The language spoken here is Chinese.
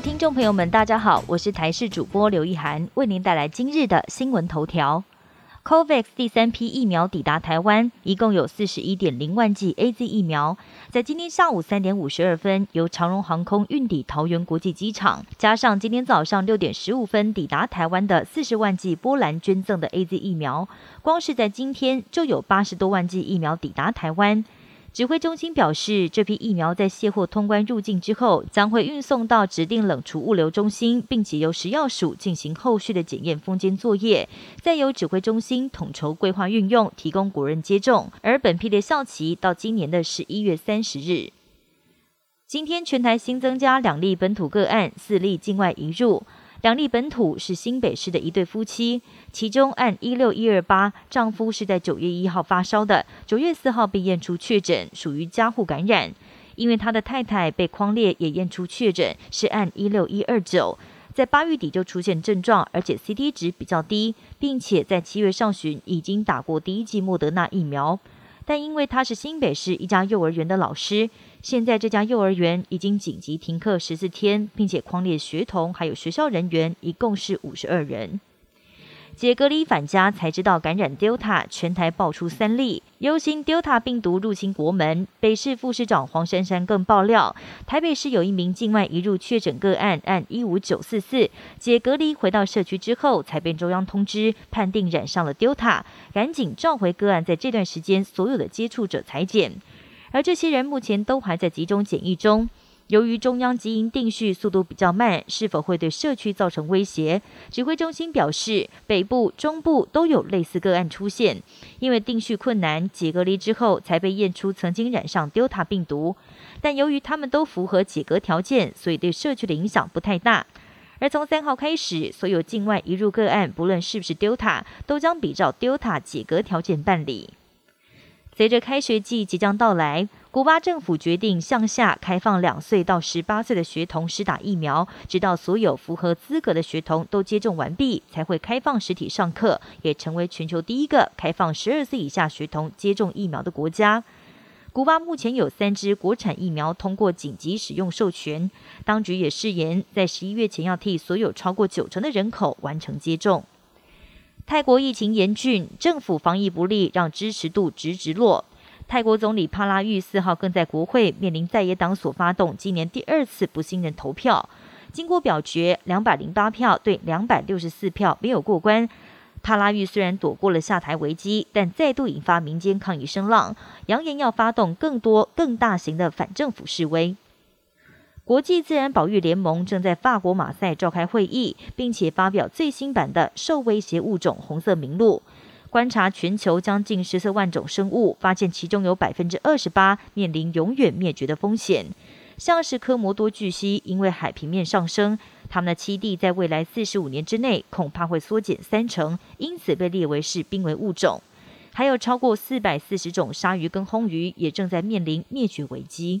听众朋友们，大家好，我是台视主播刘意涵，为您带来今日的新闻头条。COVAX 第三批疫苗抵达台湾，一共有四十一点零万剂 A Z 疫苗，在今天下午三点五十二分由长荣航空运抵桃园国际机场，加上今天早上六点十五分抵达台湾的四十万剂波兰捐赠的 A Z 疫苗，光是在今天就有八十多万剂疫苗抵达台湾。指挥中心表示，这批疫苗在卸货通关入境之后，将会运送到指定冷储物流中心，并且由食药署进行后续的检验封监作业，再由指挥中心统筹规划运用，提供国人接种。而本批的效期到今年的十一月三十日。今天全台新增加两例本土个案，四例境外移入。两例本土是新北市的一对夫妻，其中按一六一二八，丈夫是在九月一号发烧的，九月四号被验出确诊，属于家户感染。因为他的太太被框列也验出确诊，是按一六一二九，在八月底就出现症状，而且 CT 值比较低，并且在七月上旬已经打过第一剂莫德纳疫苗。但因为他是新北市一家幼儿园的老师，现在这家幼儿园已经紧急停课十四天，并且框列学童还有学校人员，一共是五十二人。解隔离返家才知道感染 Delta，全台爆出三例，忧心 Delta 病毒入侵国门。北市副市长黄珊珊更爆料，台北市有一名境外移入确诊个案，按一五九四四解隔离回到社区之后，才被中央通知判定染上了 Delta，赶紧召回个案，在这段时间所有的接触者裁剪，而这些人目前都还在集中检疫中。由于中央基因定序速度比较慢，是否会对社区造成威胁？指挥中心表示，北部、中部都有类似个案出现，因为定序困难，解隔离之后才被验出曾经染上 Delta 病毒。但由于他们都符合解隔条件，所以对社区的影响不太大。而从三号开始，所有境外移入个案，不论是不是 Delta，都将比照 Delta 解隔条件办理。随着开学季即将到来，古巴政府决定向下开放两岁到十八岁的学童施打疫苗，直到所有符合资格的学童都接种完毕，才会开放实体上课，也成为全球第一个开放十二岁以下学童接种疫苗的国家。古巴目前有三支国产疫苗通过紧急使用授权，当局也誓言在十一月前要替所有超过九成的人口完成接种。泰国疫情严峻，政府防疫不力，让支持度直直落。泰国总理帕拉育四号更在国会面临在野党所发动今年第二次不信任投票，经过表决，两百零八票对两百六十四票没有过关。帕拉育虽然躲过了下台危机，但再度引发民间抗议声浪，扬言要发动更多更大型的反政府示威。国际自然保育联盟正在法国马赛召开会议，并且发表最新版的受威胁物种红色名录，观察全球将近十四万种生物，发现其中有百分之二十八面临永远灭绝的风险。像是科摩多巨蜥，因为海平面上升，它们的栖地在未来四十五年之内恐怕会缩减三成，因此被列为是濒危物种。还有超过四百四十种鲨鱼跟红鱼也正在面临灭绝危机。